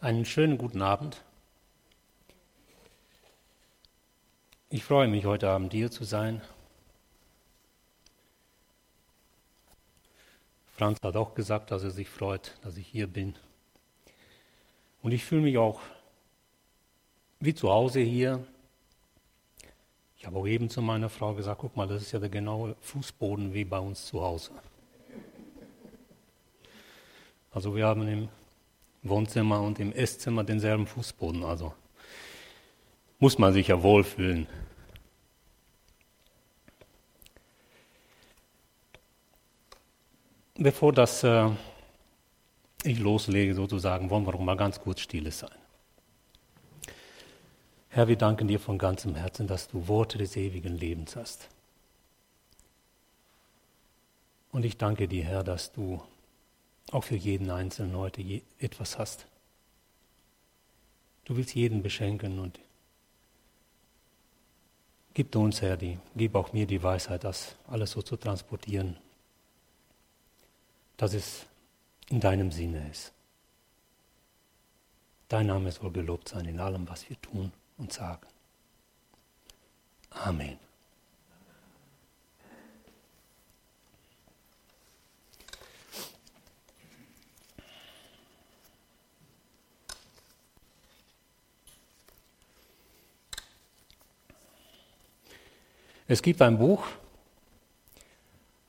Einen schönen guten Abend. Ich freue mich, heute Abend hier zu sein. Franz hat auch gesagt, dass er sich freut, dass ich hier bin. Und ich fühle mich auch wie zu Hause hier. Ich habe auch eben zu meiner Frau gesagt, guck mal, das ist ja der genaue Fußboden wie bei uns zu Hause. Also wir haben im Wohnzimmer und im Esszimmer denselben Fußboden. Also muss man sich ja wohlfühlen. Bevor das äh, ich loslege sozusagen, wollen wir doch mal ganz kurz stille sein. Herr, wir danken dir von ganzem Herzen, dass du Worte des ewigen Lebens hast. Und ich danke dir, Herr, dass du auch für jeden Einzelnen heute etwas hast. Du willst jeden beschenken und gib uns, Herr, die, gib auch mir die Weisheit, das alles so zu transportieren, dass es in deinem Sinne ist. Dein Name soll gelobt sein in allem, was wir tun und sagen. Amen. Es gibt ein Buch,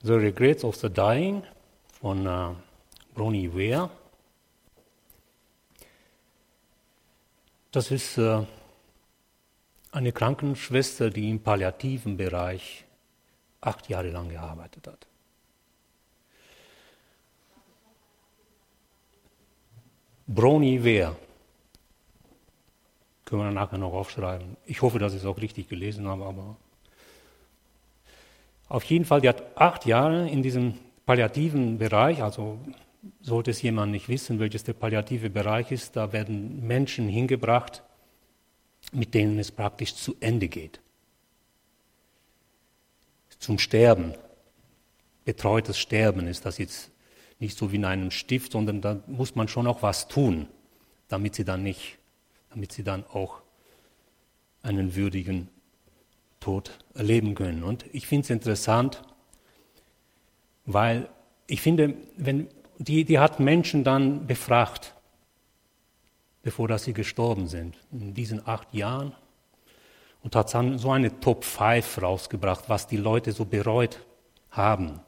The Regrets of the Dying von uh, Bronnie Ware. Das ist uh, eine Krankenschwester, die im palliativen Bereich acht Jahre lang gearbeitet hat. Brony Ware. Können wir nachher noch aufschreiben. Ich hoffe, dass ich es auch richtig gelesen habe, aber auf jeden Fall, die hat acht Jahre in diesem palliativen Bereich, also sollte es jemand nicht wissen, welches der palliative Bereich ist, da werden Menschen hingebracht, mit denen es praktisch zu Ende geht. Zum Sterben. Betreutes Sterben ist das jetzt nicht so wie in einem Stift, sondern da muss man schon auch was tun, damit sie dann nicht, damit sie dann auch einen würdigen Tod erleben können. Und ich finde es interessant, weil ich finde, wenn, die, die hat Menschen dann befragt, bevor dass sie gestorben sind, in diesen acht Jahren, und hat dann so eine Top 5 rausgebracht, was die Leute so bereut haben.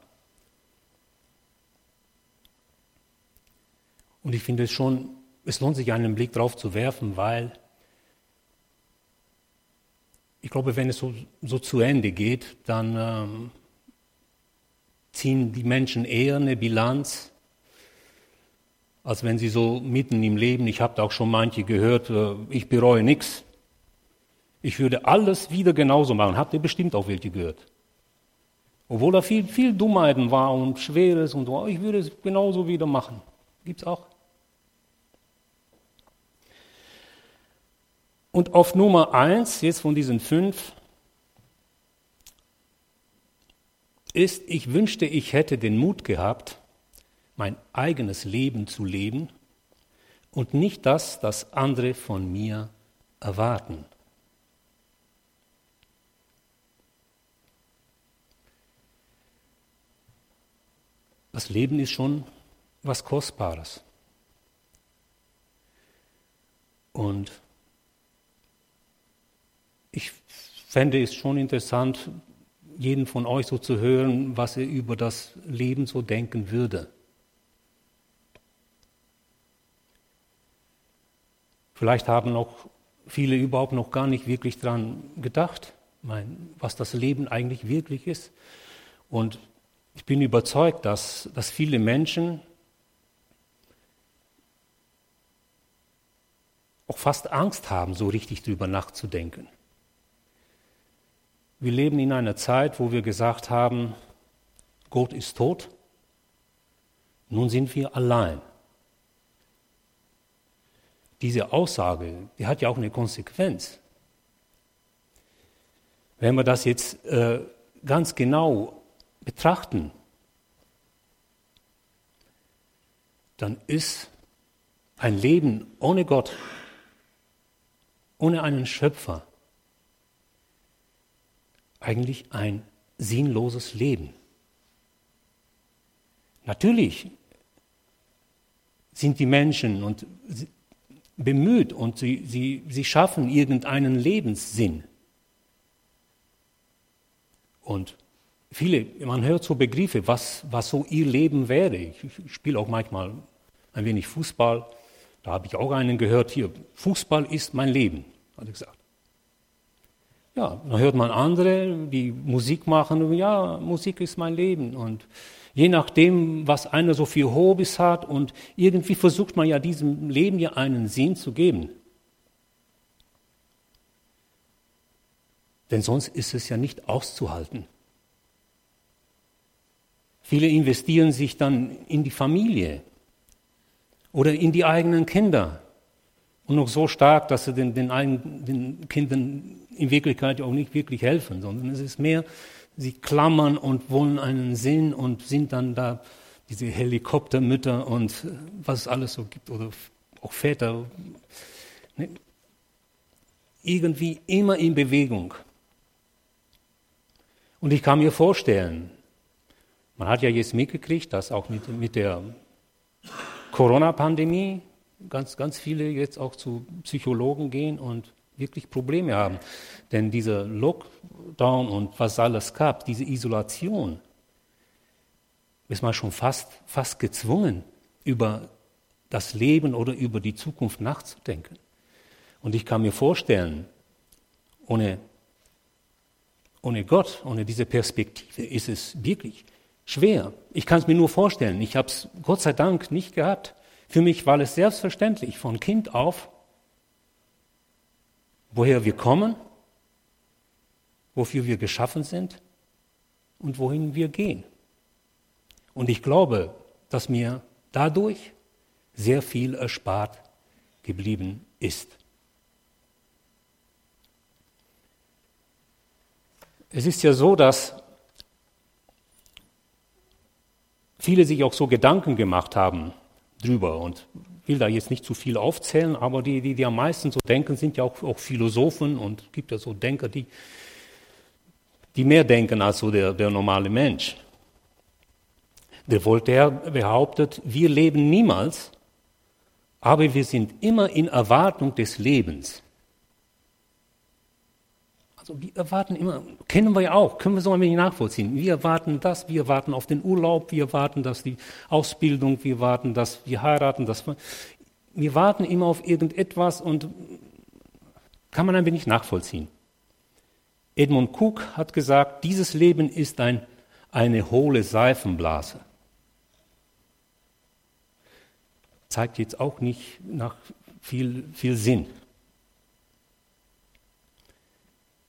Und ich finde es schon, es lohnt sich einen Blick drauf zu werfen, weil ich glaube, wenn es so, so zu Ende geht, dann ähm, ziehen die Menschen eher eine Bilanz, als wenn sie so mitten im Leben, ich habe da auch schon manche gehört, äh, ich bereue nichts. Ich würde alles wieder genauso machen. Habt ihr bestimmt auch welche gehört? Obwohl da viel, viel Dummheiten war und Schweres und so, ich würde es genauso wieder machen. Gibt's auch. Und auf Nummer eins, jetzt von diesen fünf, ist, ich wünschte, ich hätte den Mut gehabt, mein eigenes Leben zu leben und nicht das, das andere von mir erwarten. Das Leben ist schon was Kostbares. Und ich fände es schon interessant, jeden von euch so zu hören, was er über das Leben so denken würde. Vielleicht haben auch viele überhaupt noch gar nicht wirklich daran gedacht, was das Leben eigentlich wirklich ist. Und ich bin überzeugt, dass, dass viele Menschen auch fast Angst haben, so richtig drüber nachzudenken. Wir leben in einer Zeit, wo wir gesagt haben, Gott ist tot, nun sind wir allein. Diese Aussage, die hat ja auch eine Konsequenz. Wenn wir das jetzt äh, ganz genau betrachten, dann ist ein Leben ohne Gott, ohne einen Schöpfer, eigentlich ein sinnloses Leben. Natürlich sind die Menschen und bemüht und sie, sie, sie schaffen irgendeinen Lebenssinn. Und viele, man hört so Begriffe, was, was so ihr Leben wäre. Ich, ich spiele auch manchmal ein wenig Fußball. Da habe ich auch einen gehört, hier, Fußball ist mein Leben, hat er gesagt. Ja, dann hört man andere, die Musik machen, ja, Musik ist mein Leben. Und je nachdem, was einer so für Hobbys hat und irgendwie versucht man ja diesem Leben ja einen Sinn zu geben. Denn sonst ist es ja nicht auszuhalten. Viele investieren sich dann in die Familie oder in die eigenen Kinder. Und noch so stark, dass sie den, den, den Kindern in Wirklichkeit auch nicht wirklich helfen, sondern es ist mehr, sie klammern und wollen einen Sinn und sind dann da diese Helikoptermütter und was es alles so gibt oder auch Väter. Ne? Irgendwie immer in Bewegung. Und ich kann mir vorstellen, man hat ja jetzt mitgekriegt, dass auch mit, mit der Corona-Pandemie ganz, ganz viele jetzt auch zu Psychologen gehen und wirklich Probleme haben. Denn dieser Lockdown und was alles gab, diese Isolation, ist man schon fast, fast gezwungen, über das Leben oder über die Zukunft nachzudenken. Und ich kann mir vorstellen, ohne, ohne Gott, ohne diese Perspektive ist es wirklich schwer. Ich kann es mir nur vorstellen. Ich habe es Gott sei Dank nicht gehabt. Für mich war es selbstverständlich von Kind auf, woher wir kommen, wofür wir geschaffen sind und wohin wir gehen. Und ich glaube, dass mir dadurch sehr viel erspart geblieben ist. Es ist ja so, dass viele sich auch so Gedanken gemacht haben drüber und will da jetzt nicht zu viel aufzählen, aber die, die, die am meisten so denken, sind ja auch, auch Philosophen und gibt ja so Denker, die, die mehr denken als so der, der normale Mensch. Der Voltaire behauptet, wir leben niemals, aber wir sind immer in Erwartung des Lebens. Also wir erwarten immer, kennen wir ja auch, können wir so ein wenig nachvollziehen. Wir erwarten das, wir warten auf den Urlaub, wir warten, dass die Ausbildung, wir warten, dass wir heiraten, dass wir, wir warten immer auf irgendetwas und kann man ein wenig nachvollziehen. Edmund Cook hat gesagt, dieses Leben ist ein, eine hohle Seifenblase. Zeigt jetzt auch nicht nach viel, viel Sinn.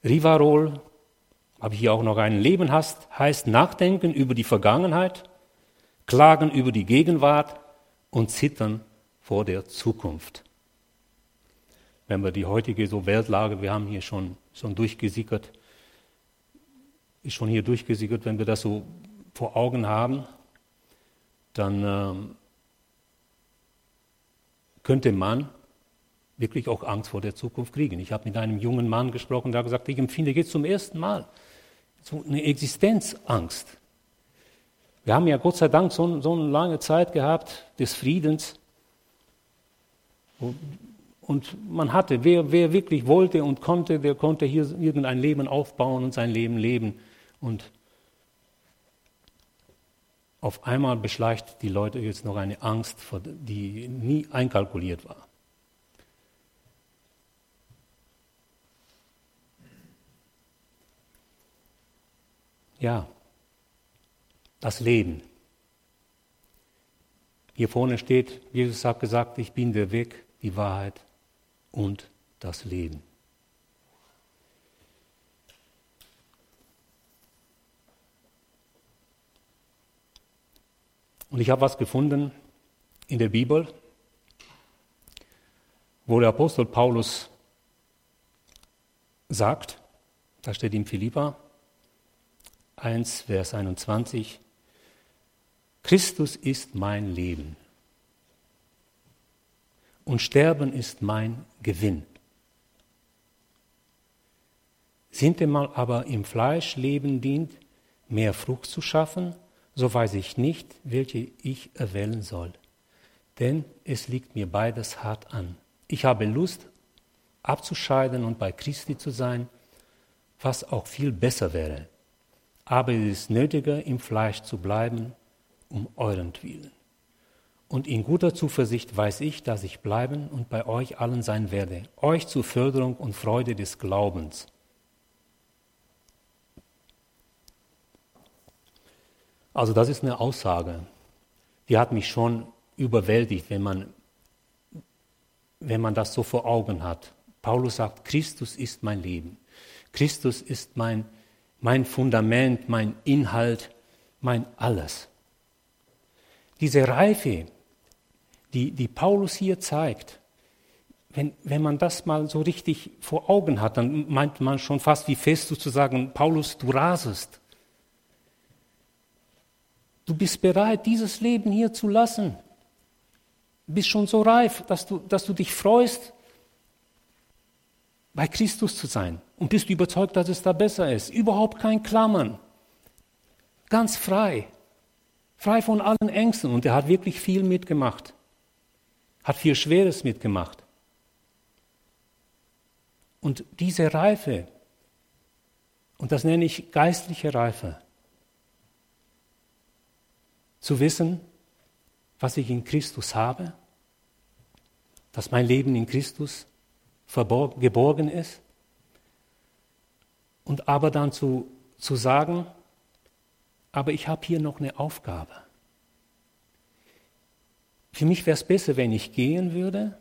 Rivarol, habe ich hier auch noch ein Leben hast, heißt nachdenken über die Vergangenheit, klagen über die Gegenwart und zittern vor der Zukunft. Wenn wir die heutige so Weltlage, wir haben hier schon, schon durchgesickert, ist schon hier durchgesickert, wenn wir das so vor Augen haben, dann ähm, könnte man wirklich auch Angst vor der Zukunft kriegen. Ich habe mit einem jungen Mann gesprochen, der hat gesagt, ich empfinde jetzt zum ersten Mal so eine Existenzangst. Wir haben ja Gott sei Dank so, so eine lange Zeit gehabt des Friedens. Und man hatte, wer, wer wirklich wollte und konnte, der konnte hier irgendein Leben aufbauen und sein Leben leben. Und auf einmal beschleicht die Leute jetzt noch eine Angst, die nie einkalkuliert war. Ja, das Leben. Hier vorne steht, Jesus hat gesagt, ich bin der Weg, die Wahrheit und das Leben. Und ich habe was gefunden in der Bibel, wo der Apostel Paulus sagt, da steht in Philippa, 1, Vers 21, Christus ist mein Leben. und Sterben ist mein Gewinn. Sintemal aber im Fleisch leben dient, mehr Frucht zu schaffen, so weiß ich nicht, welche ich erwählen soll. Denn es liegt mir beides hart an. Ich habe Lust, abzuscheiden und bei Christi zu sein, was auch viel besser wäre. Aber es ist nötiger, im Fleisch zu bleiben, um eurentwillen. Und in guter Zuversicht weiß ich, dass ich bleiben und bei euch allen sein werde, euch zur Förderung und Freude des Glaubens. Also das ist eine Aussage, die hat mich schon überwältigt, wenn man, wenn man das so vor Augen hat. Paulus sagt, Christus ist mein Leben. Christus ist mein, mein Fundament, mein Inhalt, mein alles. Diese Reife, die, die Paulus hier zeigt, wenn, wenn man das mal so richtig vor Augen hat, dann meint man schon fast wie Festus zu sagen, Paulus, du rasest. Du bist bereit, dieses Leben hier zu lassen. Du bist schon so reif, dass du, dass du dich freust, bei Christus zu sein. Und bist überzeugt, dass es da besser ist. Überhaupt kein Klammern. Ganz frei. Frei von allen Ängsten. Und er hat wirklich viel mitgemacht hat viel Schweres mitgemacht. Und diese Reife, und das nenne ich geistliche Reife, zu wissen, was ich in Christus habe, dass mein Leben in Christus geborgen ist, und aber dann zu, zu sagen, aber ich habe hier noch eine Aufgabe. Für mich wäre es besser, wenn ich gehen würde,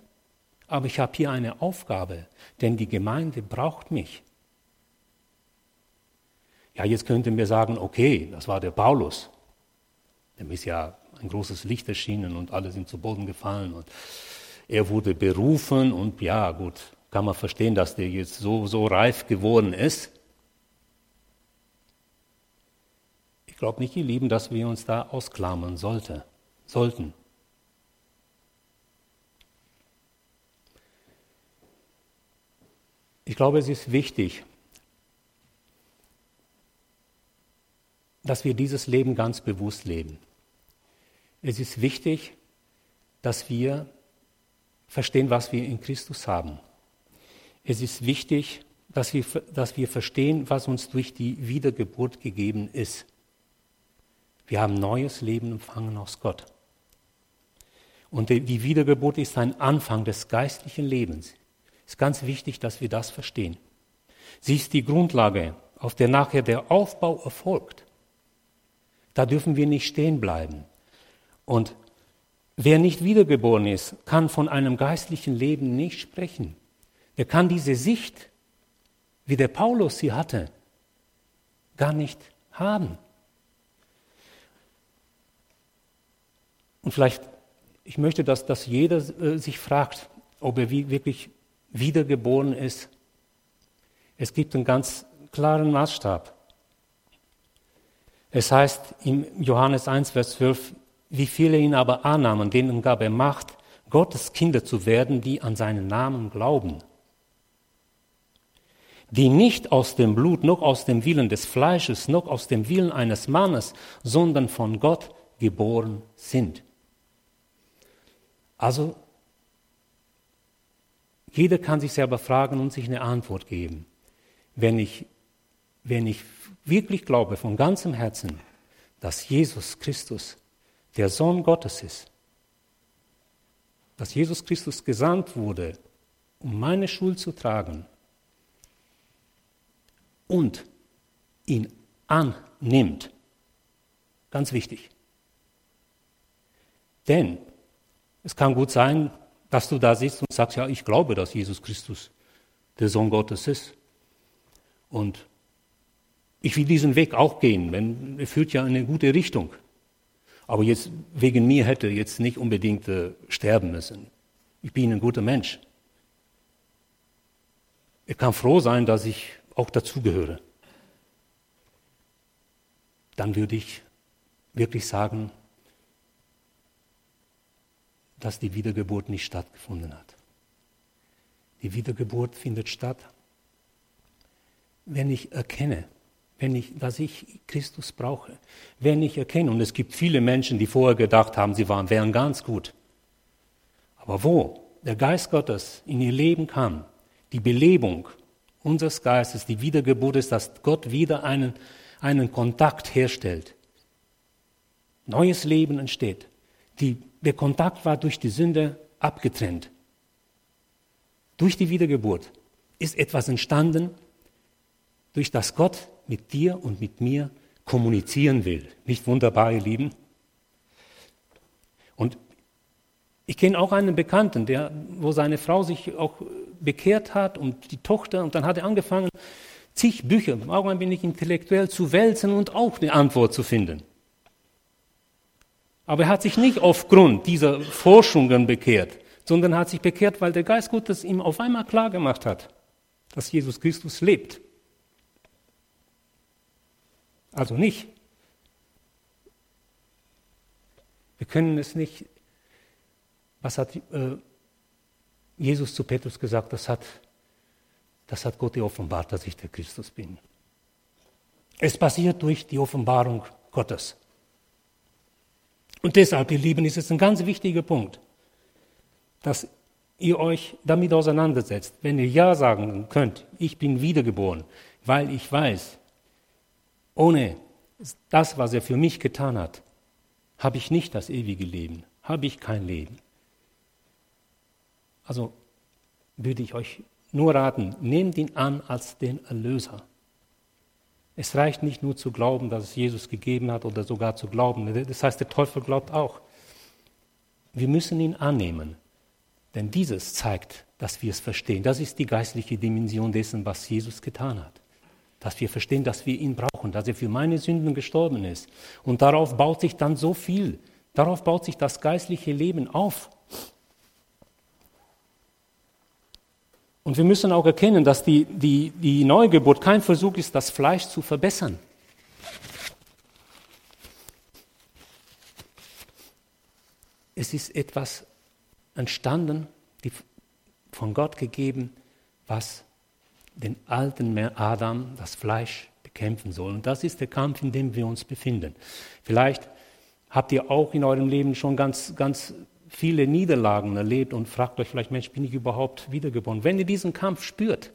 aber ich habe hier eine Aufgabe, denn die Gemeinde braucht mich. Ja, jetzt könnten wir sagen, okay, das war der Paulus. Dem ist ja ein großes Licht erschienen und alle sind zu Boden gefallen und er wurde berufen und ja, gut, kann man verstehen, dass der jetzt so, so reif geworden ist. Ich glaube nicht, ihr Lieben, dass wir uns da ausklammern sollte, sollten. Ich glaube, es ist wichtig, dass wir dieses Leben ganz bewusst leben. Es ist wichtig, dass wir verstehen, was wir in Christus haben. Es ist wichtig, dass wir, dass wir verstehen, was uns durch die Wiedergeburt gegeben ist. Wir haben neues Leben empfangen aus Gott. Und die Wiedergeburt ist ein Anfang des geistlichen Lebens ist ganz wichtig, dass wir das verstehen. Sie ist die Grundlage, auf der nachher der Aufbau erfolgt. Da dürfen wir nicht stehen bleiben. Und wer nicht wiedergeboren ist, kann von einem geistlichen Leben nicht sprechen. Der kann diese Sicht, wie der Paulus sie hatte, gar nicht haben. Und vielleicht, ich möchte, dass, dass jeder äh, sich fragt, ob er wirklich wiedergeboren ist. Es gibt einen ganz klaren Maßstab. Es heißt im Johannes 1, Vers 12, wie viele ihn aber annahmen, denen gab er Macht, Gottes Kinder zu werden, die an seinen Namen glauben. Die nicht aus dem Blut, noch aus dem Willen des Fleisches, noch aus dem Willen eines Mannes, sondern von Gott geboren sind. Also jeder kann sich selber fragen und sich eine Antwort geben. Wenn ich, wenn ich wirklich glaube von ganzem Herzen, dass Jesus Christus der Sohn Gottes ist, dass Jesus Christus gesandt wurde, um meine Schuld zu tragen und ihn annimmt. Ganz wichtig. Denn es kann gut sein, dass du da sitzt und sagst, ja, ich glaube, dass Jesus Christus der Sohn Gottes ist. Und ich will diesen Weg auch gehen, wenn er führt ja in eine gute Richtung. Aber jetzt wegen mir hätte er jetzt nicht unbedingt äh, sterben müssen. Ich bin ein guter Mensch. Er kann froh sein, dass ich auch dazugehöre. Dann würde ich wirklich sagen, dass die Wiedergeburt nicht stattgefunden hat. Die Wiedergeburt findet statt, wenn ich erkenne, wenn ich, dass ich Christus brauche. Wenn ich erkenne, und es gibt viele Menschen, die vorher gedacht haben, sie waren, wären ganz gut. Aber wo der Geist Gottes in ihr Leben kam, die Belebung unseres Geistes, die Wiedergeburt ist, dass Gott wieder einen, einen Kontakt herstellt. Neues Leben entsteht. Die, der Kontakt war durch die Sünde abgetrennt. Durch die Wiedergeburt ist etwas entstanden, durch das Gott mit dir und mit mir kommunizieren will. Nicht wunderbar, ihr Lieben? Und ich kenne auch einen Bekannten, der, wo seine Frau sich auch bekehrt hat und die Tochter, und dann hat er angefangen, zig Bücher, auch ein wenig intellektuell zu wälzen und auch eine Antwort zu finden. Aber er hat sich nicht aufgrund dieser Forschungen bekehrt, sondern hat sich bekehrt, weil der Geist Gottes ihm auf einmal klar gemacht hat, dass Jesus Christus lebt. Also nicht. Wir können es nicht. Was hat äh, Jesus zu Petrus gesagt? Das hat, das hat Gott dir offenbart, dass ich der Christus bin. Es passiert durch die Offenbarung Gottes. Und deshalb, ihr Lieben, ist es ein ganz wichtiger Punkt, dass ihr euch damit auseinandersetzt. Wenn ihr Ja sagen könnt, ich bin wiedergeboren, weil ich weiß, ohne das, was er für mich getan hat, habe ich nicht das ewige Leben, habe ich kein Leben. Also würde ich euch nur raten, nehmt ihn an als den Erlöser. Es reicht nicht nur zu glauben, dass es Jesus gegeben hat oder sogar zu glauben. Das heißt, der Teufel glaubt auch. Wir müssen ihn annehmen, denn dieses zeigt, dass wir es verstehen. Das ist die geistliche Dimension dessen, was Jesus getan hat dass wir verstehen, dass wir ihn brauchen, dass er für meine Sünden gestorben ist. Und darauf baut sich dann so viel, darauf baut sich das geistliche Leben auf. Und wir müssen auch erkennen, dass die, die, die Neugeburt kein Versuch ist, das Fleisch zu verbessern. Es ist etwas entstanden, von Gott gegeben, was den alten Adam, das Fleisch, bekämpfen soll. Und das ist der Kampf, in dem wir uns befinden. Vielleicht habt ihr auch in eurem Leben schon ganz, ganz viele Niederlagen erlebt und fragt euch vielleicht, Mensch, bin ich überhaupt wiedergeboren? Wenn ihr diesen Kampf spürt,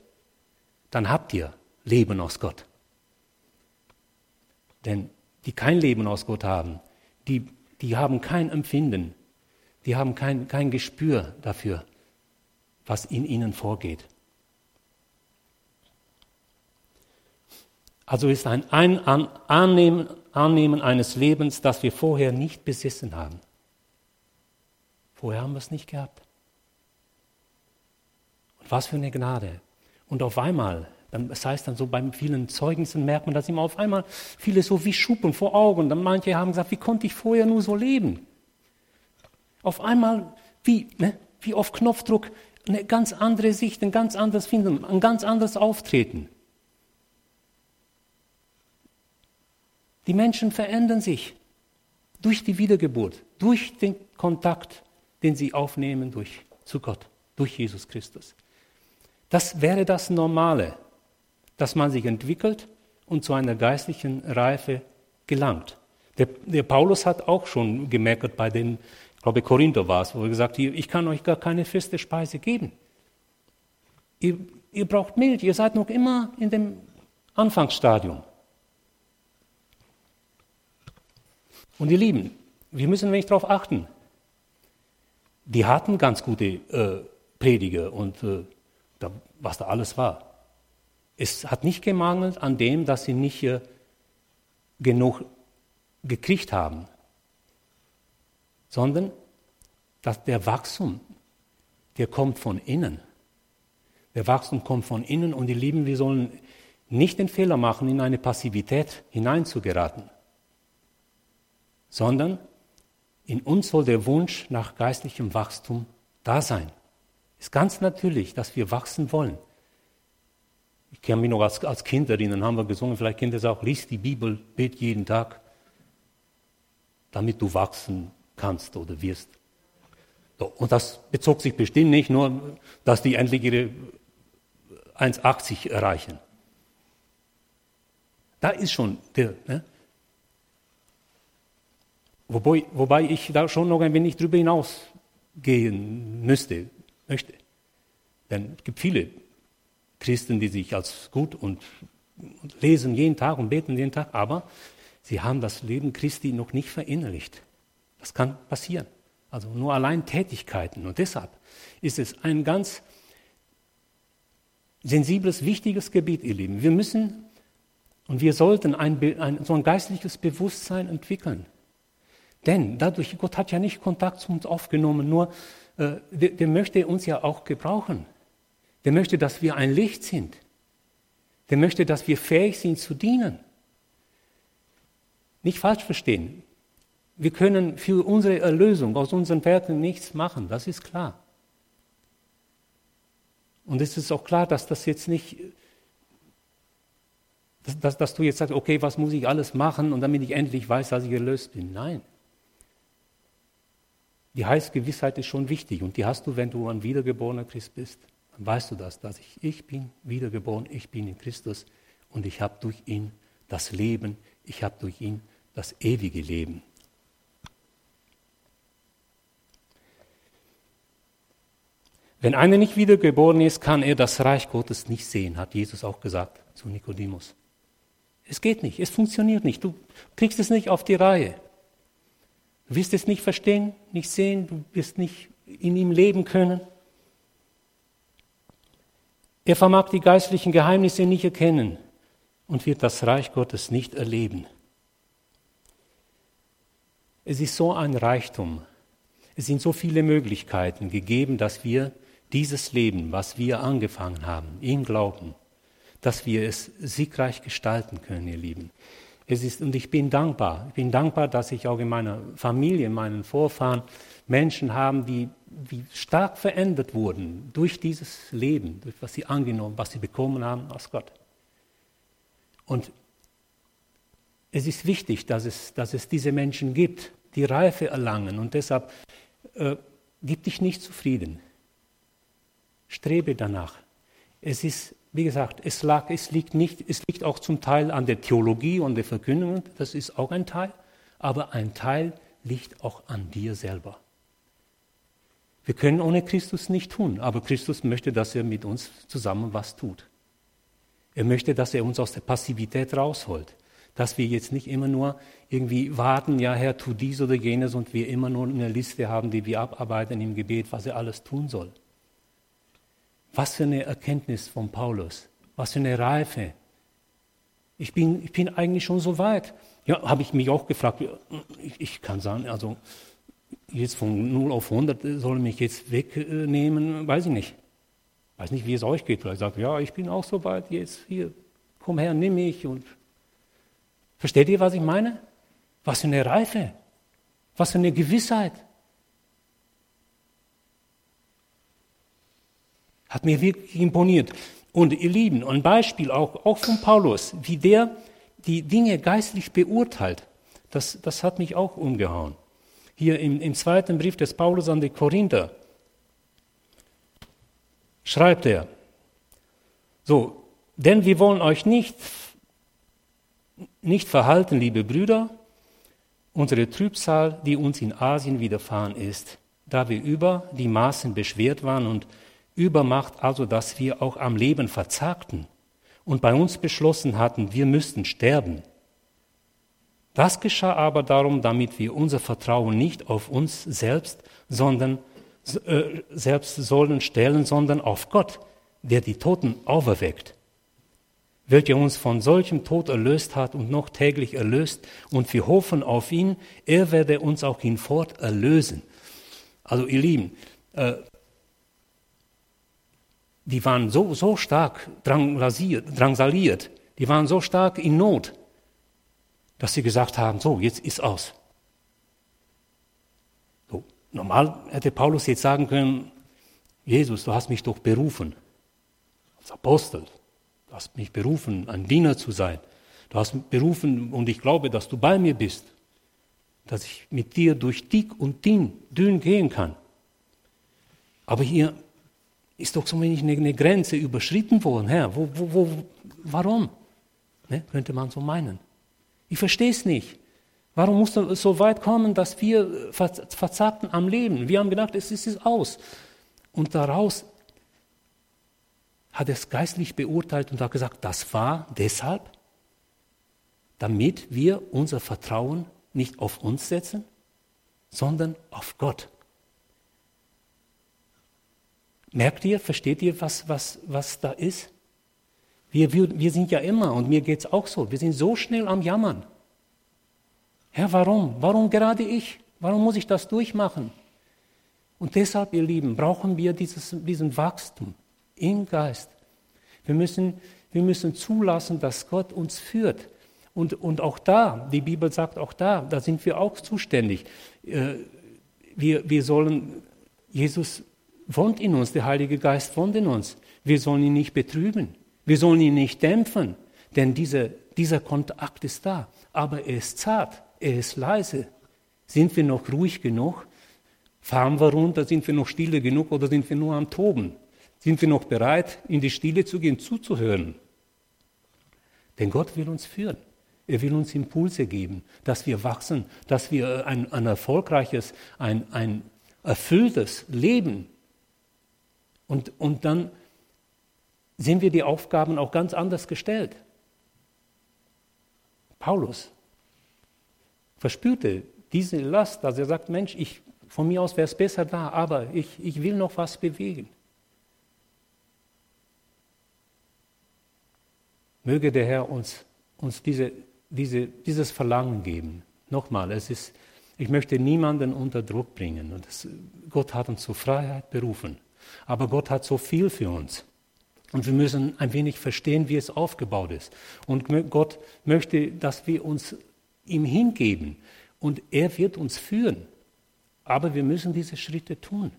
dann habt ihr Leben aus Gott. Denn die kein Leben aus Gott haben, die, die haben kein Empfinden, die haben kein, kein Gespür dafür, was in ihnen vorgeht. Also ist ein Annehmen, Annehmen eines Lebens, das wir vorher nicht besessen haben. Vorher haben wir es nicht gehabt. Und was für eine Gnade. Und auf einmal, das heißt dann so beim vielen Zeugnissen merkt man das immer auf einmal, viele so wie Schuppen vor Augen. Dann manche haben gesagt, wie konnte ich vorher nur so leben? Auf einmal, wie, ne, wie auf Knopfdruck, eine ganz andere Sicht, ein ganz anderes Finden, ein ganz anderes Auftreten. Die Menschen verändern sich durch die Wiedergeburt, durch den Kontakt, den sie aufnehmen durch, zu Gott, durch Jesus Christus. Das wäre das Normale, dass man sich entwickelt und zu einer geistlichen Reife gelangt. Der, der Paulus hat auch schon gemerkt bei den, ich glaube Korinther war es, wo er gesagt hat, ich kann euch gar keine feste Speise geben. Ihr, ihr braucht Milch, ihr seid noch immer in dem Anfangsstadium. Und ihr Lieben, wir müssen nämlich darauf achten. Die hatten ganz gute äh, Prediger und äh, da, was da alles war. Es hat nicht gemangelt an dem, dass sie nicht äh, genug gekriegt haben, sondern dass der Wachstum, der kommt von innen. Der Wachstum kommt von innen und die Lieben, wir sollen nicht den Fehler machen, in eine Passivität hineinzugeraten sondern in uns soll der Wunsch nach geistlichem Wachstum da sein. Ist ganz natürlich, dass wir wachsen wollen. Ich kann mich noch als, als Kind erinnern, haben wir gesungen, vielleicht kennt ihr es auch, lies die Bibel, bet jeden Tag, damit du wachsen kannst oder wirst. Und das bezog sich bestimmt nicht nur, dass die endlich ihre 1,80 erreichen. Da ist schon der. Ne? Wobei, wobei ich da schon noch ein wenig drüber hinausgehen müsste, möchte. Denn es gibt viele Christen, die sich als gut und, und lesen jeden Tag und beten jeden Tag, aber sie haben das Leben Christi noch nicht verinnerlicht. Das kann passieren. Also nur allein Tätigkeiten. Und deshalb ist es ein ganz sensibles, wichtiges Gebiet, ihr Lieben. Wir müssen und wir sollten ein, ein, so ein geistliches Bewusstsein entwickeln. Denn dadurch, Gott hat ja nicht Kontakt zu uns aufgenommen, nur äh, der, der möchte uns ja auch gebrauchen. Der möchte, dass wir ein Licht sind. Der möchte, dass wir fähig sind zu dienen. Nicht falsch verstehen. Wir können für unsere Erlösung aus unseren Werken nichts machen, das ist klar. Und es ist auch klar, dass das jetzt nicht, dass, dass, dass, du jetzt sagst, okay, was muss ich alles machen und damit ich endlich weiß, dass ich erlöst bin. Nein. Die Heilsgewissheit ist schon wichtig und die hast du, wenn du ein wiedergeborener Christ bist. Dann weißt du das, dass ich, ich bin wiedergeboren, ich bin in Christus und ich habe durch ihn das Leben, ich habe durch ihn das ewige Leben. Wenn einer nicht wiedergeboren ist, kann er das Reich Gottes nicht sehen, hat Jesus auch gesagt zu Nikodemus. Es geht nicht, es funktioniert nicht. Du kriegst es nicht auf die Reihe. Du wirst es nicht verstehen, nicht sehen, du wirst nicht in ihm leben können. Er vermag die geistlichen Geheimnisse nicht erkennen und wird das Reich Gottes nicht erleben. Es ist so ein Reichtum. Es sind so viele Möglichkeiten gegeben, dass wir dieses Leben, was wir angefangen haben, im Glauben, dass wir es siegreich gestalten können, ihr Lieben. Es ist, und ich bin dankbar. Ich bin dankbar, dass ich auch in meiner Familie, in meinen Vorfahren Menschen habe, die, die stark verändert wurden durch dieses Leben, durch was sie angenommen, was sie bekommen haben aus Gott. Und es ist wichtig, dass es, dass es diese Menschen gibt, die Reife erlangen. Und deshalb äh, gib dich nicht zufrieden. Strebe danach. Es ist, wie gesagt, es, lag, es, liegt nicht, es liegt auch zum Teil an der Theologie und der Verkündigung, das ist auch ein Teil, aber ein Teil liegt auch an dir selber. Wir können ohne Christus nicht tun, aber Christus möchte, dass er mit uns zusammen was tut. Er möchte, dass er uns aus der Passivität rausholt, dass wir jetzt nicht immer nur irgendwie warten, ja Herr, tu dies oder jenes und wir immer nur eine Liste haben, die wir abarbeiten im Gebet, was er alles tun soll. Was für eine Erkenntnis von Paulus, was für eine Reife. Ich bin, ich bin eigentlich schon so weit. Ja, habe ich mich auch gefragt. Ich, ich, kann sagen, also jetzt von 0 auf 100 soll mich jetzt wegnehmen, weiß ich nicht. Weiß nicht, wie es euch geht. Vielleicht sagt, ja, ich bin auch so weit, jetzt hier, komm her, nimm mich. Und Versteht ihr, was ich meine? Was für eine Reife, was für eine Gewissheit. Hat mir wirklich imponiert. Und ihr Lieben, ein Beispiel auch, auch von Paulus, wie der die Dinge geistlich beurteilt, das, das hat mich auch umgehauen. Hier im, im zweiten Brief des Paulus an die Korinther schreibt er, so, denn wir wollen euch nicht, nicht verhalten, liebe Brüder, unsere Trübsal, die uns in Asien widerfahren ist, da wir über die Maßen beschwert waren und Übermacht also, dass wir auch am Leben verzagten und bei uns beschlossen hatten, wir müssten sterben. Das geschah aber darum, damit wir unser Vertrauen nicht auf uns selbst, sondern äh, selbst sollen stellen, sondern auf Gott, der die Toten auferweckt, welcher uns von solchem Tod erlöst hat und noch täglich erlöst, und wir hoffen auf ihn, er werde uns auch hinfort erlösen. Also ihr Lieben, äh, die waren so, so stark drangsaliert, die waren so stark in Not, dass sie gesagt haben, so, jetzt ist aus. So, normal hätte Paulus jetzt sagen können, Jesus, du hast mich doch berufen, als Apostel, du hast mich berufen, ein Diener zu sein, du hast mich berufen und ich glaube, dass du bei mir bist, dass ich mit dir durch dick und dünn, dünn gehen kann. Aber hier ist doch so wenig eine Grenze überschritten worden. Herr, wo, wo, wo, warum? Ne? Könnte man so meinen. Ich verstehe es nicht. Warum muss es so weit kommen, dass wir verzagten am Leben? Wir haben gedacht, es ist aus. Und daraus hat er es geistlich beurteilt und hat gesagt, das war deshalb, damit wir unser Vertrauen nicht auf uns setzen, sondern auf Gott. Merkt ihr, versteht ihr, was, was, was da ist? Wir, wir, wir sind ja immer, und mir geht es auch so, wir sind so schnell am Jammern. Herr, warum? Warum gerade ich? Warum muss ich das durchmachen? Und deshalb, ihr Lieben, brauchen wir dieses, diesen Wachstum im Geist. Wir müssen, wir müssen zulassen, dass Gott uns führt. Und, und auch da, die Bibel sagt auch da, da sind wir auch zuständig. Äh, wir, wir sollen, Jesus wohnt in uns, der Heilige Geist wohnt in uns. Wir sollen ihn nicht betrüben. Wir sollen ihn nicht dämpfen, denn diese, dieser Kontakt ist da. Aber er ist zart, er ist leise. Sind wir noch ruhig genug? Fahren wir runter? Sind wir noch stille genug oder sind wir nur am Toben? Sind wir noch bereit, in die Stille zu gehen, zuzuhören? Denn Gott will uns führen. Er will uns Impulse geben, dass wir wachsen, dass wir ein, ein erfolgreiches, ein, ein erfülltes Leben. Und, und dann sehen wir die Aufgaben auch ganz anders gestellt. Paulus verspürte diese Last, dass er sagt, Mensch, ich, von mir aus wäre es besser da, aber ich, ich will noch was bewegen. Möge der Herr uns, uns diese, diese, dieses Verlangen geben. Nochmal, es ist, ich möchte niemanden unter Druck bringen. Und das, Gott hat uns zur Freiheit berufen. Aber Gott hat so viel für uns. Und wir müssen ein wenig verstehen, wie es aufgebaut ist. Und Gott möchte, dass wir uns ihm hingeben. Und er wird uns führen. Aber wir müssen diese Schritte tun.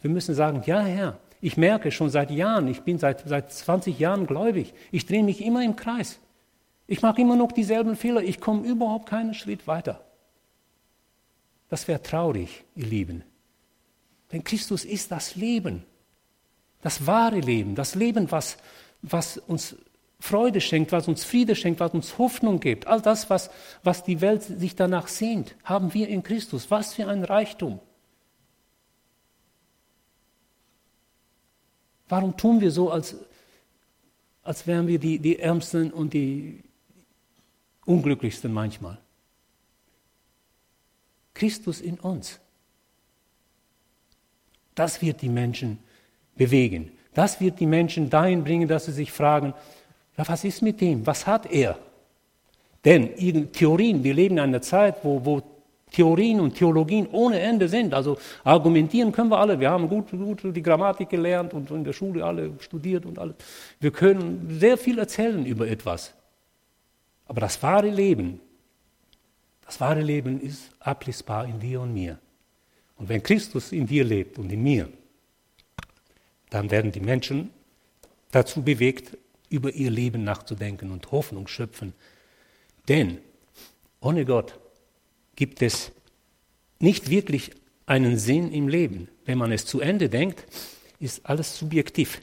Wir müssen sagen, ja Herr, ich merke schon seit Jahren, ich bin seit, seit 20 Jahren gläubig, ich drehe mich immer im Kreis. Ich mache immer noch dieselben Fehler, ich komme überhaupt keinen Schritt weiter. Das wäre traurig, ihr Lieben. Denn Christus ist das Leben, das wahre Leben, das Leben, was, was uns Freude schenkt, was uns Friede schenkt, was uns Hoffnung gibt. All das, was, was die Welt sich danach sehnt, haben wir in Christus. Was für ein Reichtum. Warum tun wir so, als, als wären wir die, die Ärmsten und die Unglücklichsten manchmal? Christus in uns. Das wird die Menschen bewegen. Das wird die Menschen dahin bringen, dass sie sich fragen, was ist mit dem? Was hat er? Denn Theorien, wir leben in einer Zeit, wo, wo Theorien und Theologien ohne Ende sind. Also argumentieren können wir alle. Wir haben gut, gut die Grammatik gelernt und in der Schule alle studiert und alles. Wir können sehr viel erzählen über etwas. Aber das wahre Leben, das wahre Leben ist ablesbar in dir und mir. Und wenn Christus in dir lebt und in mir, dann werden die Menschen dazu bewegt, über ihr Leben nachzudenken und Hoffnung schöpfen. Denn ohne Gott gibt es nicht wirklich einen Sinn im Leben. Wenn man es zu Ende denkt, ist alles subjektiv.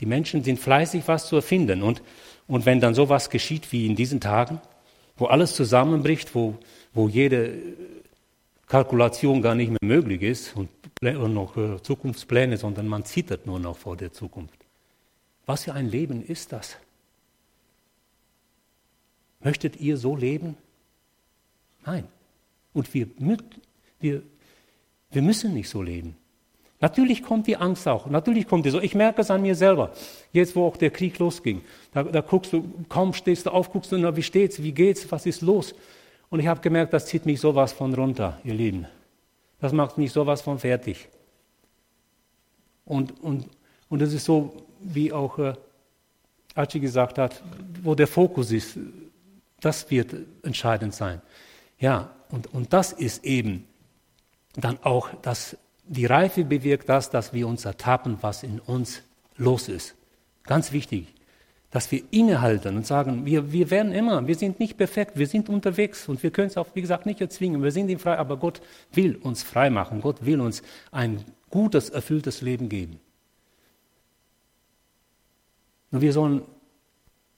Die Menschen sind fleißig, was zu erfinden. Und, und wenn dann sowas geschieht wie in diesen Tagen, wo alles zusammenbricht, wo, wo jede Kalkulation gar nicht mehr möglich ist und, noch äh, Zukunftspläne, sondern man zittert nur noch vor der Zukunft. Was für ein Leben ist das? Möchtet ihr so leben? Nein. Und wir, wir, wir müssen nicht so leben. Natürlich kommt die Angst auch. Natürlich kommt die so. Ich merke es an mir selber. Jetzt, wo auch der Krieg losging, da, da guckst du, kaum stehst du auf, guckst du, na, wie steht's, wie geht's, was ist los? Und ich habe gemerkt, das zieht mich sowas von runter, ihr Lieben. Das macht mich sowas von fertig. Und, und, und es ist so, wie auch äh, Archie gesagt hat, wo der Fokus ist, das wird entscheidend sein. Ja, und, und das ist eben dann auch, dass die Reife bewirkt das, dass wir uns ertappen, was in uns los ist. Ganz wichtig, dass wir innehalten und sagen, wir, wir werden immer, wir sind nicht perfekt, wir sind unterwegs und wir können es auch, wie gesagt, nicht erzwingen. Wir sind ihm frei, aber Gott will uns frei machen. Gott will uns ein gutes, erfülltes Leben geben. Nur wir sollen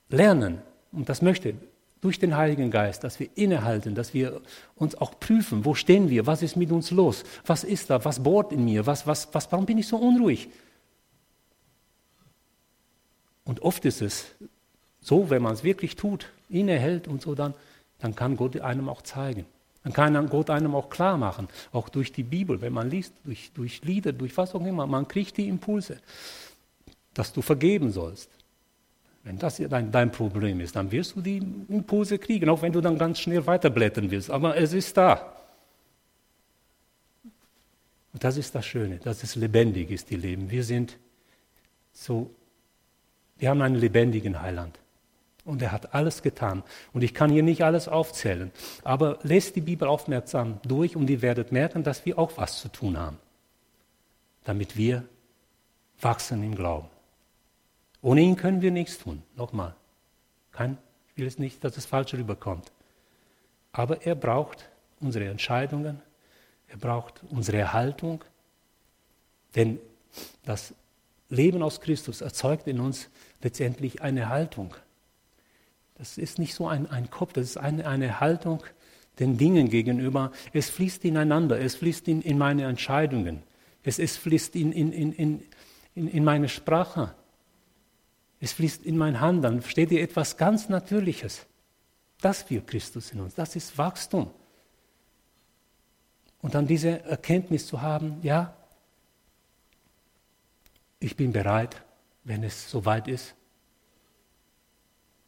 lernen, und das möchte durch den Heiligen Geist, dass wir innehalten, dass wir uns auch prüfen, wo stehen wir, was ist mit uns los, was ist da, was bohrt in mir, was, was, was, warum bin ich so unruhig? Und oft ist es so, wenn man es wirklich tut, innehält und so, dann, dann kann Gott einem auch zeigen. Dann kann Gott einem auch klar machen, auch durch die Bibel, wenn man liest, durch, durch Lieder, durch was auch immer, man kriegt die Impulse, dass du vergeben sollst. Wenn das dein, dein Problem ist, dann wirst du die Impulse kriegen, auch wenn du dann ganz schnell weiterblättern willst. Aber es ist da. Und das ist das Schöne, dass es lebendig ist, die Leben. Wir sind so, wir haben einen lebendigen Heiland. Und er hat alles getan. Und ich kann hier nicht alles aufzählen. Aber lest die Bibel aufmerksam durch und ihr werdet merken, dass wir auch was zu tun haben. Damit wir wachsen im Glauben. Ohne ihn können wir nichts tun. Nochmal. Kein, ich will es nicht, dass es falsch rüberkommt. Aber er braucht unsere Entscheidungen. Er braucht unsere Haltung. Denn das Leben aus Christus erzeugt in uns letztendlich eine Haltung. Das ist nicht so ein, ein Kopf, das ist eine, eine Haltung den Dingen gegenüber. Es fließt ineinander, es fließt in, in meine Entscheidungen, es, es fließt in, in, in, in, in meine Sprache, es fließt in mein Handeln. Versteht ihr etwas ganz Natürliches? Das wir Christus in uns, das ist Wachstum. Und dann diese Erkenntnis zu haben, ja, ich bin bereit, wenn es soweit ist,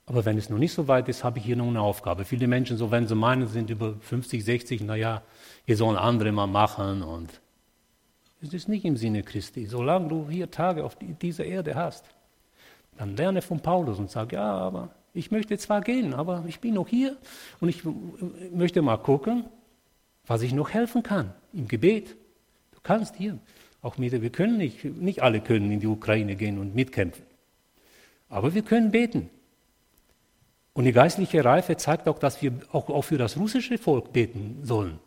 aber wenn es noch nicht so weit ist, habe ich hier noch eine Aufgabe. Viele Menschen, so wenn sie meinen, sind über 50, 60, naja, hier sollen andere mal machen und es ist nicht im Sinne Christi. Solange du hier Tage auf dieser Erde hast, dann lerne von Paulus und sag, ja, aber ich möchte zwar gehen, aber ich bin noch hier und ich möchte mal gucken, was ich noch helfen kann im Gebet. Du kannst hier, auch mit, wir können nicht, nicht alle können in die Ukraine gehen und mitkämpfen, aber wir können beten. Und die geistliche Reife zeigt auch, dass wir auch, auch für das russische Volk beten sollen.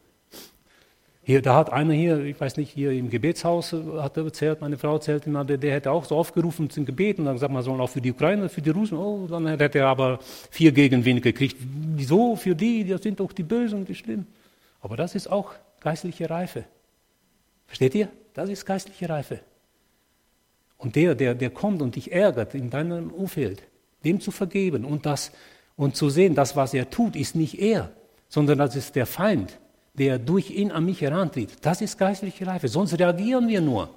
Hier, da hat einer hier, ich weiß nicht, hier im Gebetshaus hat er erzählt, meine Frau erzählt immer, der, der hätte auch so aufgerufen zum Gebet und dann gesagt, man soll auch für die Ukraine, für die Russen, oh, dann hätte er aber vier Gegenwind gekriegt. Wieso? Für die, die sind doch die Bösen und die Schlimmen. Aber das ist auch geistliche Reife. Versteht ihr? Das ist geistliche Reife. Und der, der, der kommt und dich ärgert in deinem Umfeld, dem zu vergeben und das und zu sehen, das, was er tut, ist nicht er, sondern das ist der Feind, der durch ihn an mich herantritt. Das ist geistliche Reife, sonst reagieren wir nur.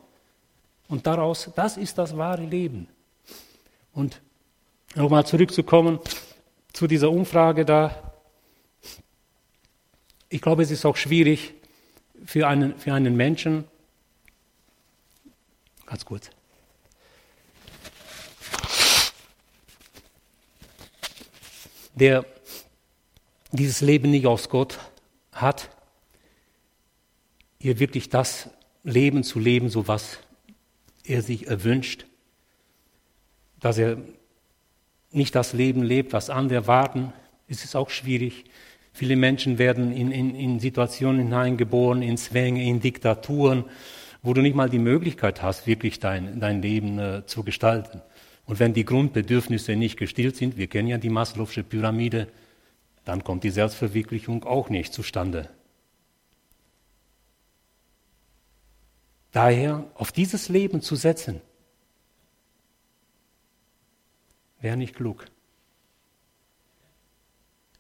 Und daraus, das ist das wahre Leben. Und nochmal zurückzukommen zu dieser Umfrage da. Ich glaube, es ist auch schwierig für einen, für einen Menschen, ganz kurz, der dieses Leben nicht aus Gott hat, ihr wirklich das Leben zu leben, so was er sich erwünscht, dass er nicht das Leben lebt, was andere warten, ist es auch schwierig. Viele Menschen werden in, in, in Situationen hineingeboren, in Zwänge, in Diktaturen, wo du nicht mal die Möglichkeit hast, wirklich dein, dein Leben äh, zu gestalten. Und wenn die Grundbedürfnisse nicht gestillt sind, wir kennen ja die Maslow'sche Pyramide, dann kommt die Selbstverwirklichung auch nicht zustande. Daher auf dieses Leben zu setzen, wäre nicht klug.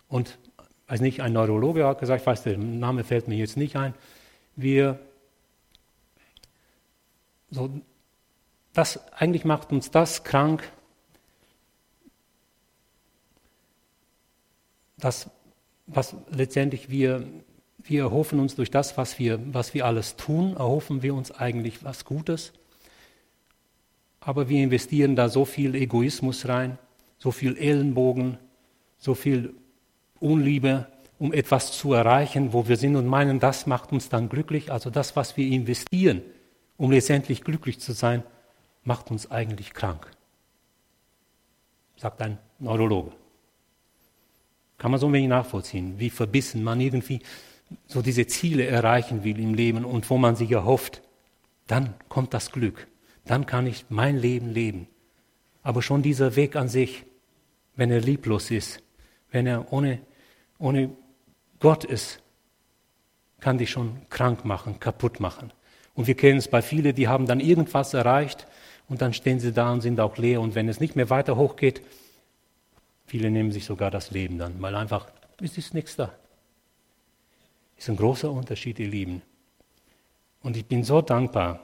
Und, weiß nicht, ein Neurologe hat gesagt, ich weiß, der Name fällt mir jetzt nicht ein, wir, so das, eigentlich macht uns das krank, das, was letztendlich wir, wir erhoffen uns durch das, was wir, was wir alles tun, erhoffen wir uns eigentlich was Gutes. Aber wir investieren da so viel Egoismus rein, so viel Ellenbogen, so viel Unliebe, um etwas zu erreichen, wo wir sind und meinen, das macht uns dann glücklich. Also das, was wir investieren, um letztendlich glücklich zu sein, macht uns eigentlich krank, sagt ein Neurologe. Kann man so ein wenig nachvollziehen, wie verbissen man irgendwie so diese Ziele erreichen will im Leben und wo man sich erhofft, dann kommt das Glück. Dann kann ich mein Leben leben. Aber schon dieser Weg an sich, wenn er lieblos ist, wenn er ohne, ohne Gott ist, kann dich schon krank machen, kaputt machen. Und wir kennen es bei vielen, die haben dann irgendwas erreicht und dann stehen sie da und sind auch leer. Und wenn es nicht mehr weiter hochgeht, viele nehmen sich sogar das Leben dann, weil einfach, es ist nichts da. Ist ein großer Unterschied, ihr Lieben. Und ich bin so dankbar,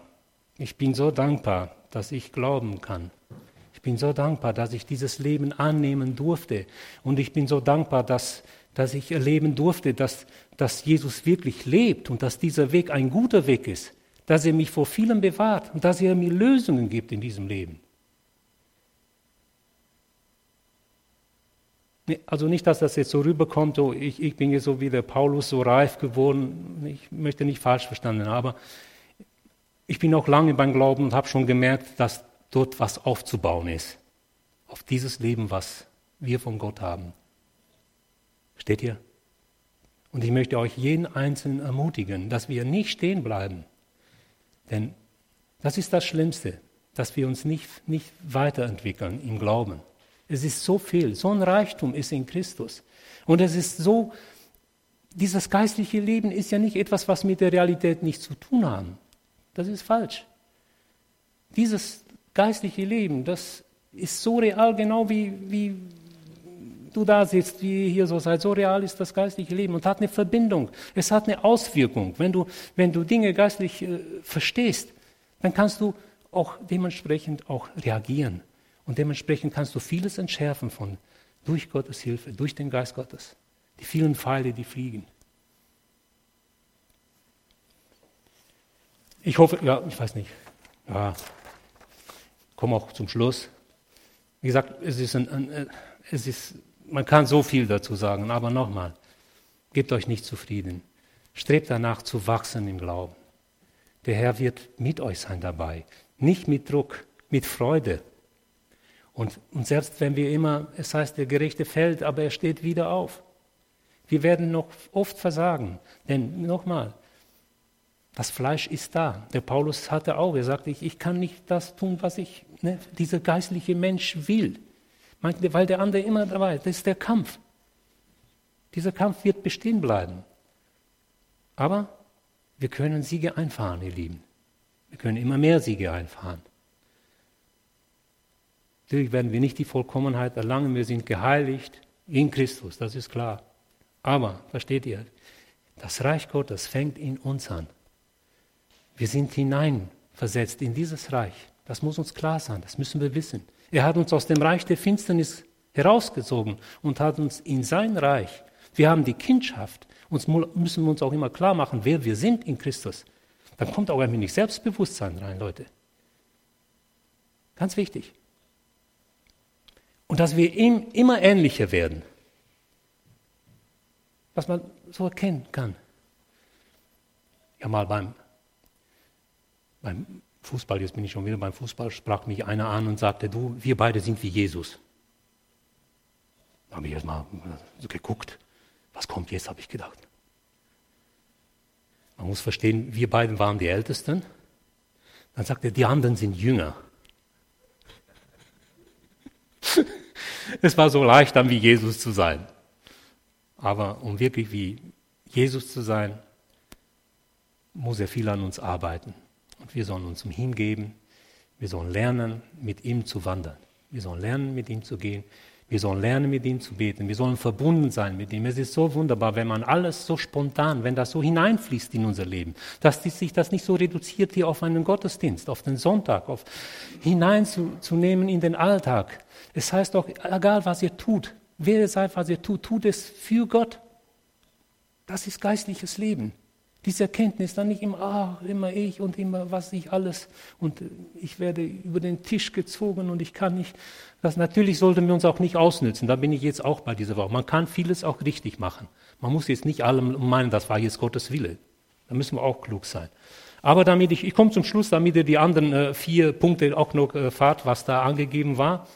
ich bin so dankbar, dass ich glauben kann. Ich bin so dankbar, dass ich dieses Leben annehmen durfte. Und ich bin so dankbar, dass, dass ich erleben durfte, dass, dass Jesus wirklich lebt und dass dieser Weg ein guter Weg ist dass er mich vor vielem bewahrt und dass er mir Lösungen gibt in diesem Leben. Also nicht, dass das jetzt so rüberkommt, oh, ich, ich bin jetzt so wie der Paulus so reif geworden. Ich möchte nicht falsch verstanden, aber ich bin auch lange beim Glauben und habe schon gemerkt, dass dort was aufzubauen ist. Auf dieses Leben, was wir von Gott haben. Steht ihr? Und ich möchte euch jeden Einzelnen ermutigen, dass wir nicht stehen bleiben denn das ist das Schlimmste, dass wir uns nicht, nicht weiterentwickeln im Glauben. Es ist so viel, so ein Reichtum ist in Christus. Und es ist so, dieses geistliche Leben ist ja nicht etwas, was mit der Realität nichts zu tun hat. Das ist falsch. Dieses geistliche Leben, das ist so real, genau wie, wie du da sitzt, wie hier so seid. So real ist das geistliche Leben und hat eine Verbindung. Es hat eine Auswirkung. Wenn du, wenn du Dinge geistlich äh, verstehst, dann kannst du auch dementsprechend auch reagieren. Und dementsprechend kannst du vieles entschärfen von durch Gottes Hilfe, durch den Geist Gottes. Die vielen Pfeile, die fliegen. Ich hoffe, ja, ich weiß nicht. Ja, komme auch zum Schluss. Wie gesagt, es ist, ein, ein, äh, es ist man kann so viel dazu sagen, aber nochmal, gebt euch nicht zufrieden. Strebt danach zu wachsen im Glauben. Der Herr wird mit euch sein dabei. Nicht mit Druck, mit Freude. Und, und selbst wenn wir immer, es heißt, der Gerechte fällt, aber er steht wieder auf. Wir werden noch oft versagen. Denn nochmal, das Fleisch ist da. Der Paulus hatte auch, er sagte, ich, ich kann nicht das tun, was ich, ne, dieser geistliche Mensch will weil der andere immer dabei ist. Das ist der Kampf. Dieser Kampf wird bestehen bleiben. Aber wir können Siege einfahren, ihr Lieben. Wir können immer mehr Siege einfahren. Natürlich werden wir nicht die Vollkommenheit erlangen, wir sind geheiligt in Christus, das ist klar. Aber, versteht ihr, das Reich Gottes fängt in uns an. Wir sind hineinversetzt in dieses Reich. Das muss uns klar sein, das müssen wir wissen. Er hat uns aus dem Reich der Finsternis herausgezogen und hat uns in sein Reich. Wir haben die Kindschaft. Uns müssen wir uns auch immer klar machen, wer wir sind in Christus. Dann kommt auch ein wenig Selbstbewusstsein rein, Leute. Ganz wichtig. Und dass wir ihm immer ähnlicher werden. Was man so erkennen kann. Ja, mal beim, beim Fußball, jetzt bin ich schon wieder beim Fußball, sprach mich einer an und sagte, du, wir beide sind wie Jesus. Da habe ich erst mal so geguckt, was kommt jetzt, habe ich gedacht. Man muss verstehen, wir beiden waren die Ältesten. Dann sagt er, die anderen sind Jünger. es war so leicht, dann wie Jesus zu sein. Aber um wirklich wie Jesus zu sein, muss er viel an uns arbeiten. Wir sollen uns um ihn geben. Wir sollen lernen, mit ihm zu wandern. Wir sollen lernen, mit ihm zu gehen. Wir sollen lernen, mit ihm zu beten. Wir sollen verbunden sein mit ihm. Es ist so wunderbar, wenn man alles so spontan, wenn das so hineinfließt in unser Leben, dass sich das nicht so reduziert hier auf einen Gottesdienst, auf den Sonntag, auf hineinzunehmen in den Alltag. Es heißt doch, egal was ihr tut, wer ihr seid, was ihr tut, tut es für Gott. Das ist geistliches Leben. Diese Erkenntnis, dann nicht immer, ah, immer ich und immer was ich alles und ich werde über den Tisch gezogen und ich kann nicht. Das natürlich sollten wir uns auch nicht ausnützen. Da bin ich jetzt auch bei dieser Woche. Man kann vieles auch richtig machen. Man muss jetzt nicht allem meinen, das war jetzt Gottes Wille. Da müssen wir auch klug sein. Aber damit ich, ich komme zum Schluss, damit ihr die anderen äh, vier Punkte auch noch äh, fahrt, was da angegeben war.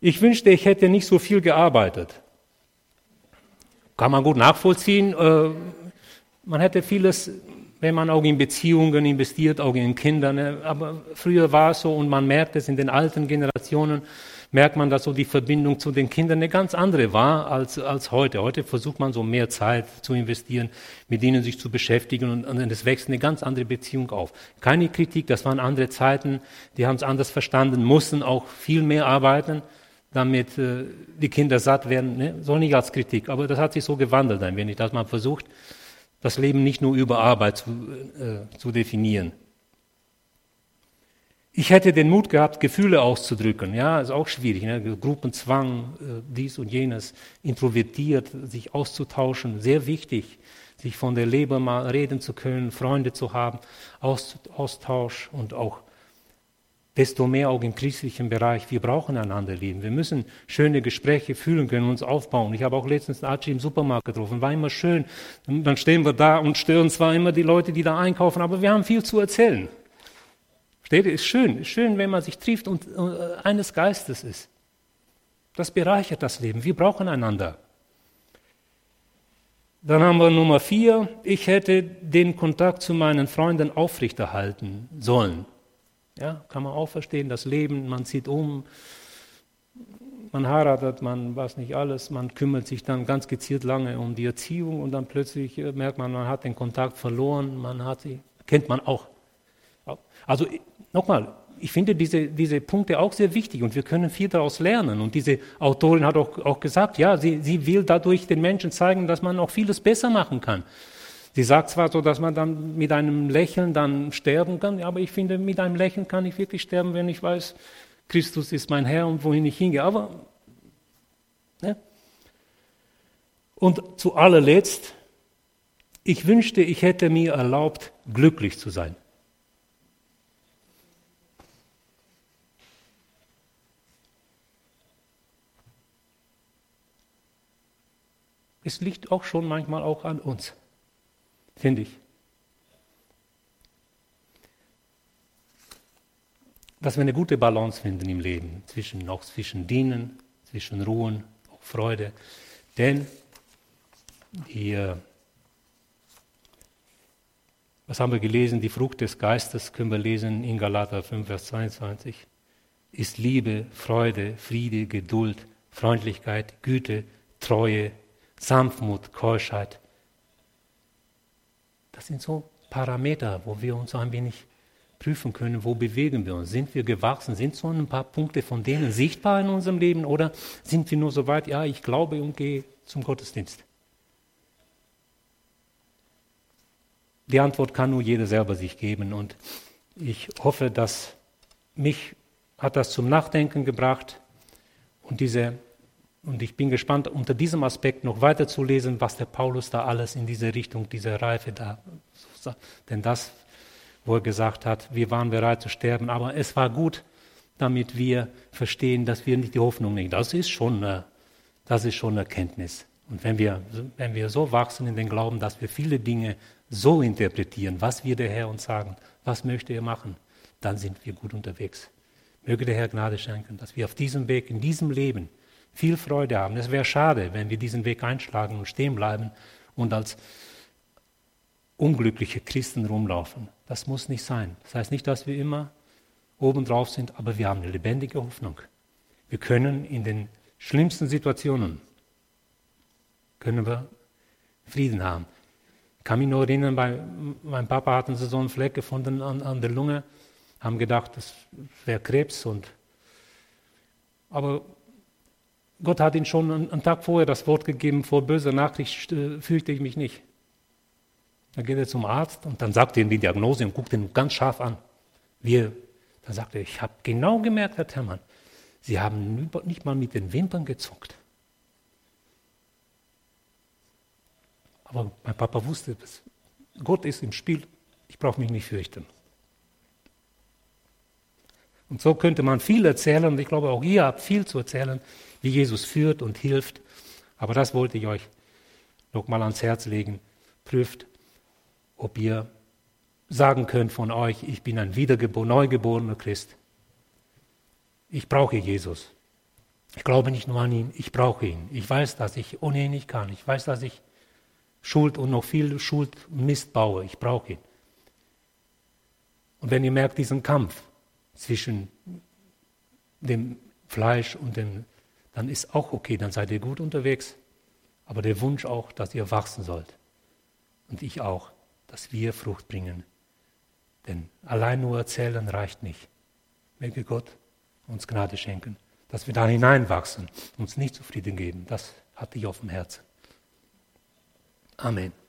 Ich wünschte, ich hätte nicht so viel gearbeitet. Kann man gut nachvollziehen. Äh, man hätte vieles, wenn man auch in Beziehungen investiert, auch in Kinder. Ne? Aber früher war es so und man merkt es in den alten Generationen, merkt man, dass so die Verbindung zu den Kindern eine ganz andere war als, als heute. Heute versucht man so mehr Zeit zu investieren, mit ihnen sich zu beschäftigen und, und es wächst eine ganz andere Beziehung auf. Keine Kritik, das waren andere Zeiten, die haben es anders verstanden, mussten auch viel mehr arbeiten, damit äh, die Kinder satt werden. Ne? Soll nicht als Kritik, aber das hat sich so gewandelt ein wenig, dass man versucht, das Leben nicht nur über Arbeit zu, äh, zu definieren. Ich hätte den Mut gehabt, Gefühle auszudrücken. Ja, ist auch schwierig. Ne? Gruppenzwang, äh, dies und jenes, introvertiert, sich auszutauschen, sehr wichtig, sich von der Leber mal reden zu können, Freunde zu haben, Austausch und auch desto mehr auch im christlichen Bereich. Wir brauchen einander lieben. Wir müssen schöne Gespräche führen können, uns aufbauen. Ich habe auch letztens Archie im Supermarkt getroffen. War immer schön. Dann stehen wir da und stören zwar immer die Leute, die da einkaufen, aber wir haben viel zu erzählen. Steht, ist schön, ist schön, wenn man sich trifft und äh, eines Geistes ist. Das bereichert das Leben. Wir brauchen einander. Dann haben wir Nummer vier. Ich hätte den Kontakt zu meinen Freunden aufrechterhalten sollen. Ja, kann man auch verstehen. Das Leben, man zieht um, man heiratet, man weiß nicht alles, man kümmert sich dann ganz gezielt lange um die Erziehung und dann plötzlich äh, merkt man, man hat den Kontakt verloren, man hat sie, kennt man auch. Also Nochmal, ich finde diese, diese Punkte auch sehr wichtig und wir können viel daraus lernen. Und diese Autorin hat auch, auch gesagt, ja, sie, sie will dadurch den Menschen zeigen, dass man auch vieles besser machen kann. Sie sagt zwar so, dass man dann mit einem Lächeln dann sterben kann, aber ich finde, mit einem Lächeln kann ich wirklich sterben, wenn ich weiß, Christus ist mein Herr und wohin ich hingehe. Aber, ne? Und zu allerletzt, ich wünschte, ich hätte mir erlaubt, glücklich zu sein. Es liegt auch schon manchmal auch an uns, finde ich. Dass wir eine gute Balance finden im Leben, zwischen, auch zwischen Dienen, zwischen Ruhen, auch Freude. Denn die, was haben wir gelesen? Die Frucht des Geistes können wir lesen in Galater 5, Vers 22. Ist Liebe, Freude, Friede, Geduld, Freundlichkeit, Güte, Treue, Sanftmut, Keuschheit. Das sind so Parameter, wo wir uns ein wenig prüfen können, wo bewegen wir uns. Sind wir gewachsen? Sind so ein paar Punkte von denen sichtbar in unserem Leben oder sind wir nur so weit, ja, ich glaube und gehe zum Gottesdienst? Die Antwort kann nur jeder selber sich geben und ich hoffe, dass mich hat das zum Nachdenken gebracht und diese und ich bin gespannt, unter diesem Aspekt noch weiter zu lesen, was der Paulus da alles in diese Richtung, diese Reife da, denn das, wo er gesagt hat, wir waren bereit zu sterben, aber es war gut, damit wir verstehen, dass wir nicht die Hoffnung nehmen. Das ist schon, eine, das ist schon eine Erkenntnis. Und wenn wir, wenn wir so wachsen in den Glauben, dass wir viele Dinge so interpretieren, was wir der Herr uns sagen, was möchte er machen, dann sind wir gut unterwegs. Möge der Herr Gnade schenken, dass wir auf diesem Weg, in diesem Leben, viel Freude haben. Es wäre schade, wenn wir diesen Weg einschlagen und stehen bleiben und als unglückliche Christen rumlaufen. Das muss nicht sein. Das heißt nicht, dass wir immer obendrauf sind, aber wir haben eine lebendige Hoffnung. Wir können in den schlimmsten Situationen können wir Frieden haben. Ich kann mich nur erinnern, bei meinem Papa hatten sie so einen Fleck gefunden an, an der Lunge, haben gedacht, das wäre Krebs und aber Gott hat ihn schon einen Tag vorher das Wort gegeben, vor böser Nachricht äh, fürchte ich mich nicht. Dann geht er zum Arzt und dann sagt er ihm die Diagnose und guckt ihn ganz scharf an. Wir, dann sagt er, ich habe genau gemerkt, Herr Termann, Sie haben nicht mal mit den Wimpern gezuckt. Aber mein Papa wusste, Gott ist im Spiel, ich brauche mich nicht fürchten. Und so könnte man viel erzählen und ich glaube auch ihr habt viel zu erzählen, wie Jesus führt und hilft. Aber das wollte ich euch noch mal ans Herz legen. Prüft, ob ihr sagen könnt von euch, ich bin ein wiedergeboren, neugeborener Christ. Ich brauche Jesus. Ich glaube nicht nur an ihn, ich brauche ihn. Ich weiß, dass ich ohne ihn nicht kann. Ich weiß, dass ich Schuld und noch viel Schuld und Mist baue. Ich brauche ihn. Und wenn ihr merkt diesen Kampf zwischen dem Fleisch und dem, dann ist auch okay, dann seid ihr gut unterwegs. Aber der Wunsch auch, dass ihr wachsen sollt. Und ich auch, dass wir Frucht bringen. Denn allein nur erzählen reicht nicht. Möge Gott uns Gnade schenken, dass wir da hineinwachsen, uns nicht zufrieden geben. Das hatte ich auf dem Herzen. Amen.